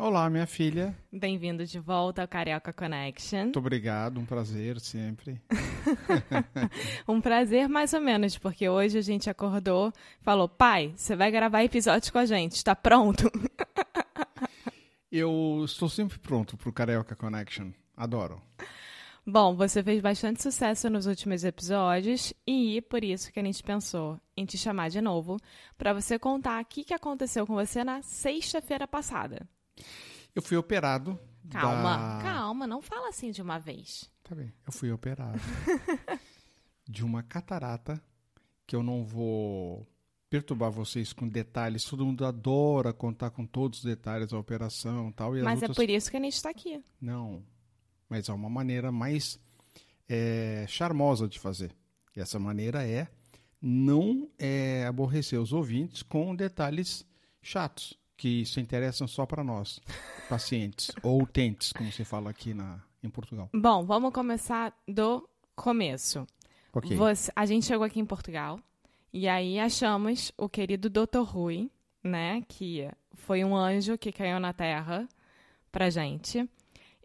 Olá, minha filha. Bem-vindo de volta ao Carioca Connection. Muito obrigado, um prazer sempre. um prazer mais ou menos, porque hoje a gente acordou, falou: "Pai, você vai gravar episódios com a gente, está pronto?" Eu estou sempre pronto para o Carioca Connection. Adoro. Bom, você fez bastante sucesso nos últimos episódios e por isso que a gente pensou em te chamar de novo para você contar o que aconteceu com você na sexta-feira passada. Eu fui operado. Calma, da... calma, não fala assim de uma vez. Tá bem. Eu fui operado de uma catarata que eu não vou perturbar vocês com detalhes. Todo mundo adora contar com todos os detalhes da operação tal, e Mas outras... é por isso que a gente está aqui. Não. Mas há uma maneira mais é, charmosa de fazer. E essa maneira é não é, aborrecer os ouvintes com detalhes chatos que se interessam só para nós, pacientes, ou utentes, como se fala aqui na, em Portugal. Bom, vamos começar do começo. Ok. Você, a gente chegou aqui em Portugal e aí achamos o querido Dr. Rui, né, que foi um anjo que caiu na Terra pra gente.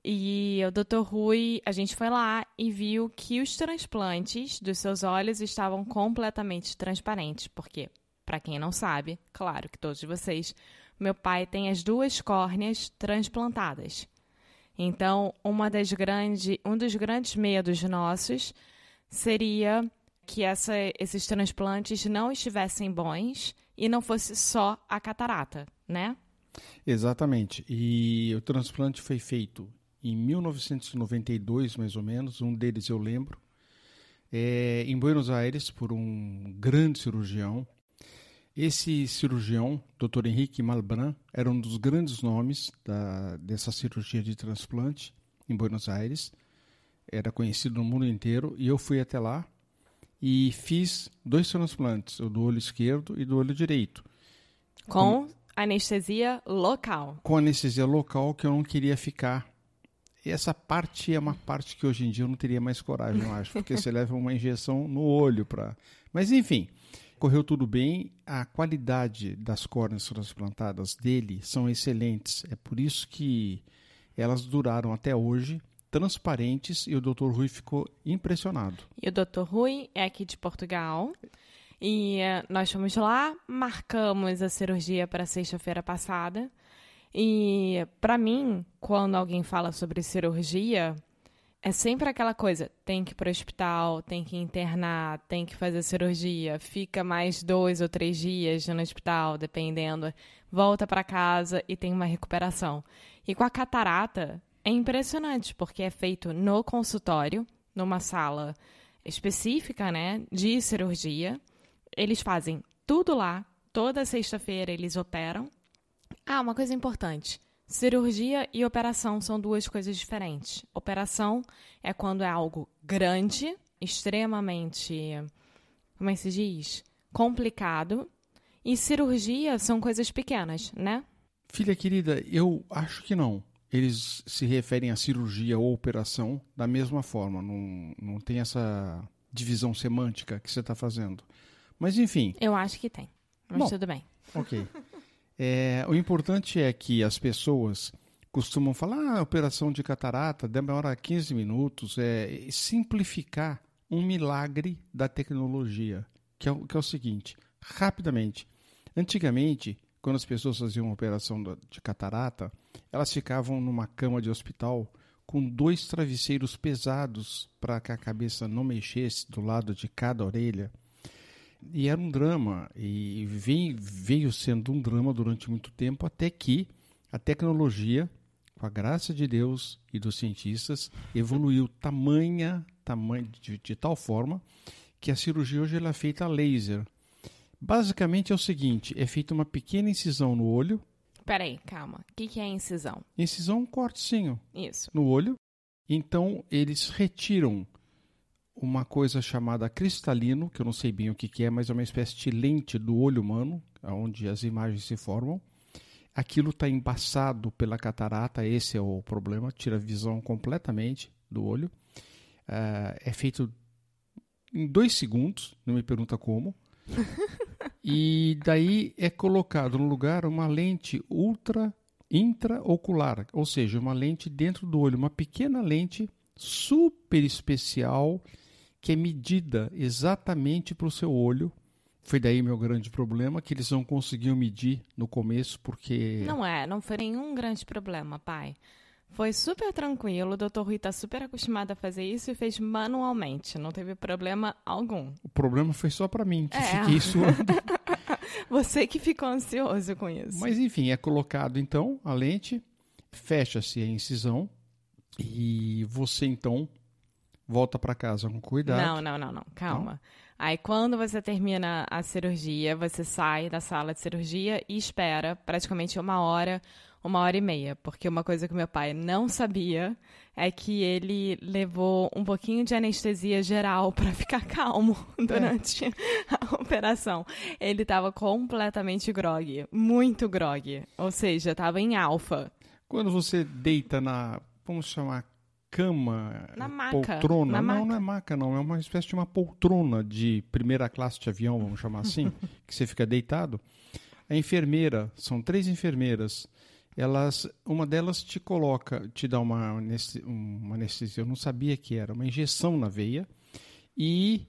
E o Dr. Rui, a gente foi lá e viu que os transplantes dos seus olhos estavam completamente transparentes, porque, para quem não sabe, claro que todos vocês meu pai tem as duas córneas transplantadas. Então, uma das grande, um dos grandes medos nossos seria que essa, esses transplantes não estivessem bons e não fosse só a catarata, né? Exatamente. E o transplante foi feito em 1992, mais ou menos. Um deles eu lembro. É, em Buenos Aires, por um grande cirurgião. Esse cirurgião, Dr. Henrique Malbran, era um dos grandes nomes da, dessa cirurgia de transplante em Buenos Aires. Era conhecido no mundo inteiro e eu fui até lá e fiz dois transplantes, o do olho esquerdo e do olho direito. Com, com anestesia local. Com anestesia local que eu não queria ficar. E essa parte é uma parte que hoje em dia eu não teria mais coragem, eu acho, porque você leva uma injeção no olho para. Mas enfim, correu tudo bem. A qualidade das córneas transplantadas dele são excelentes. É por isso que elas duraram até hoje, transparentes, e o Dr. Rui ficou impressionado. E o Dr. Rui é aqui de Portugal. E uh, nós fomos lá, marcamos a cirurgia para sexta-feira passada. E para mim, quando alguém fala sobre cirurgia, é sempre aquela coisa: tem que ir para o hospital, tem que internar, tem que fazer cirurgia, fica mais dois ou três dias no hospital, dependendo, volta para casa e tem uma recuperação. E com a catarata é impressionante, porque é feito no consultório, numa sala específica, né, de cirurgia. Eles fazem tudo lá, toda sexta-feira eles operam. Ah, uma coisa importante. Cirurgia e operação são duas coisas diferentes. Operação é quando é algo grande, extremamente, como é que se diz? Complicado. E cirurgia são coisas pequenas, né? Filha querida, eu acho que não. Eles se referem a cirurgia ou operação da mesma forma. Não, não tem essa divisão semântica que você está fazendo. Mas enfim. Eu acho que tem. Mas Bom, tudo bem. Ok. É, o importante é que as pessoas costumam falar ah, operação de catarata demora 15 minutos, é simplificar um milagre da tecnologia, que é, que é o seguinte, rapidamente. Antigamente, quando as pessoas faziam uma operação de catarata, elas ficavam numa cama de hospital com dois travesseiros pesados para que a cabeça não mexesse do lado de cada orelha. E era um drama, e veio, veio sendo um drama durante muito tempo, até que a tecnologia, com a graça de Deus e dos cientistas, evoluiu tamanha, tamanha de, de tal forma que a cirurgia hoje ela é feita a laser. Basicamente é o seguinte: é feita uma pequena incisão no olho. Peraí, calma. O que, que é incisão? Incisão é um cortezinho Isso. no olho. Então eles retiram uma coisa chamada cristalino, que eu não sei bem o que, que é, mas é uma espécie de lente do olho humano, onde as imagens se formam. Aquilo está embaçado pela catarata, esse é o problema, tira a visão completamente do olho. Ah, é feito em dois segundos, não me pergunta como. e daí é colocado no lugar uma lente ultra intraocular, ou seja, uma lente dentro do olho, uma pequena lente super especial que é medida exatamente para o seu olho. Foi daí meu grande problema, que eles não conseguiam medir no começo, porque. Não é, não foi nenhum grande problema, pai. Foi super tranquilo, o Dr. Rui está super acostumado a fazer isso e fez manualmente, não teve problema algum. O problema foi só para mim, que É. fiquei suando. Você que ficou ansioso com isso. Mas enfim, é colocado então a lente, fecha-se a incisão e você então volta para casa com cuidado. Não, não, não, não. Calma. Aí quando você termina a cirurgia, você sai da sala de cirurgia e espera praticamente uma hora, uma hora e meia. Porque uma coisa que meu pai não sabia é que ele levou um pouquinho de anestesia geral para ficar calmo durante a operação. Ele estava completamente grog, muito grog. Ou seja, estava em alfa. Quando você deita na, vamos chamar cama, Na maca, poltrona, na não, maca. não é maca não, é uma espécie de uma poltrona de primeira classe de avião, vamos chamar assim, que você fica deitado. A enfermeira, são três enfermeiras, elas, uma delas te coloca, te dá uma, uma anestesia, eu não sabia que era, uma injeção na veia e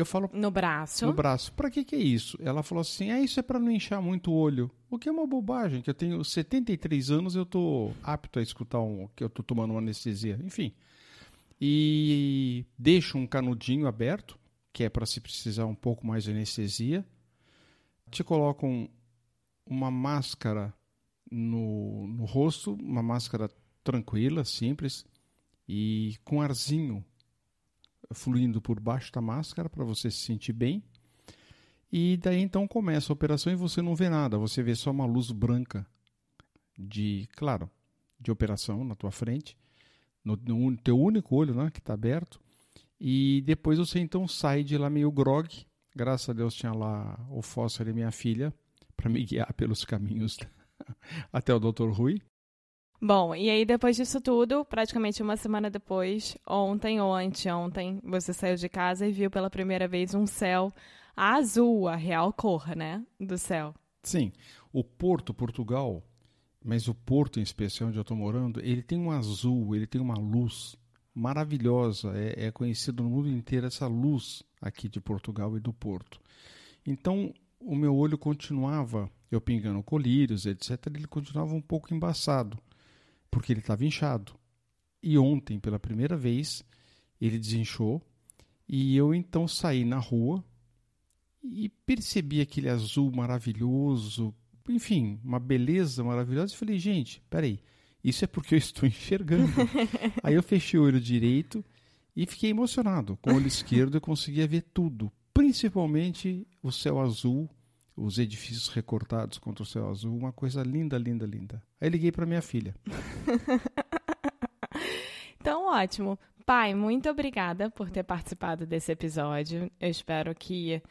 eu falo No braço. no braço. Pra que que é isso? Ela falou assim: "Ah, isso é pra não inchar muito o olho". O que é uma bobagem, que eu tenho 73 anos, eu tô apto a escutar um que eu tô tomando uma anestesia, enfim. E deixo um canudinho aberto, que é para se precisar um pouco mais de anestesia. Te colocam uma máscara no, no rosto, uma máscara tranquila, simples e com arzinho fluindo por baixo da máscara para você se sentir bem. E daí então começa a operação e você não vê nada, você vê só uma luz branca de, claro, de operação na tua frente, no, no teu único olho, né, que está aberto. E depois você então sai de lá meio grog. Graças a Deus tinha lá o fósforo e minha filha para me guiar pelos caminhos até o Dr. Rui. Bom, e aí depois disso tudo, praticamente uma semana depois, ontem ou anteontem, você saiu de casa e viu pela primeira vez um céu azul, a real cor, né, do céu. Sim, o Porto, Portugal, mas o Porto em especial onde eu estou morando, ele tem um azul, ele tem uma luz maravilhosa. É, é conhecido no mundo inteiro essa luz aqui de Portugal e do Porto. Então, o meu olho continuava, eu pingando colírios, etc., ele continuava um pouco embaçado, porque ele estava inchado. E ontem, pela primeira vez, ele desinchou e eu então saí na rua e percebi aquele azul maravilhoso, enfim, uma beleza maravilhosa. E falei, gente, peraí, isso é porque eu estou enxergando. Aí eu fechei o olho direito e fiquei emocionado. Com o olho esquerdo eu conseguia ver tudo, principalmente o céu azul, os edifícios recortados contra o céu azul, uma coisa linda, linda, linda. Aí liguei para minha filha. Então, ótimo. Pai, muito obrigada por ter participado desse episódio. Eu espero que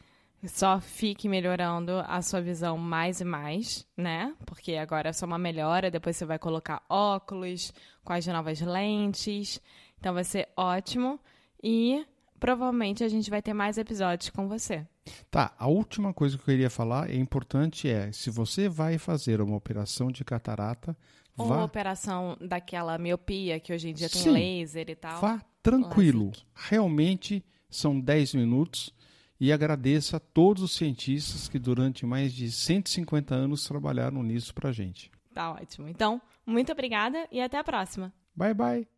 só fique melhorando a sua visão mais e mais, né? Porque agora é só uma melhora, depois você vai colocar óculos com as novas lentes. Então vai ser ótimo e provavelmente a gente vai ter mais episódios com você. Tá, a última coisa que eu queria falar é importante é, se você vai fazer uma operação de catarata, Ou vá operação daquela miopia que hoje em dia tem Sim. laser e tal. Vá tranquilo. Realmente são 10 minutos e agradeça a todos os cientistas que durante mais de 150 anos trabalharam nisso pra gente. Tá ótimo. Então, muito obrigada e até a próxima. Bye bye.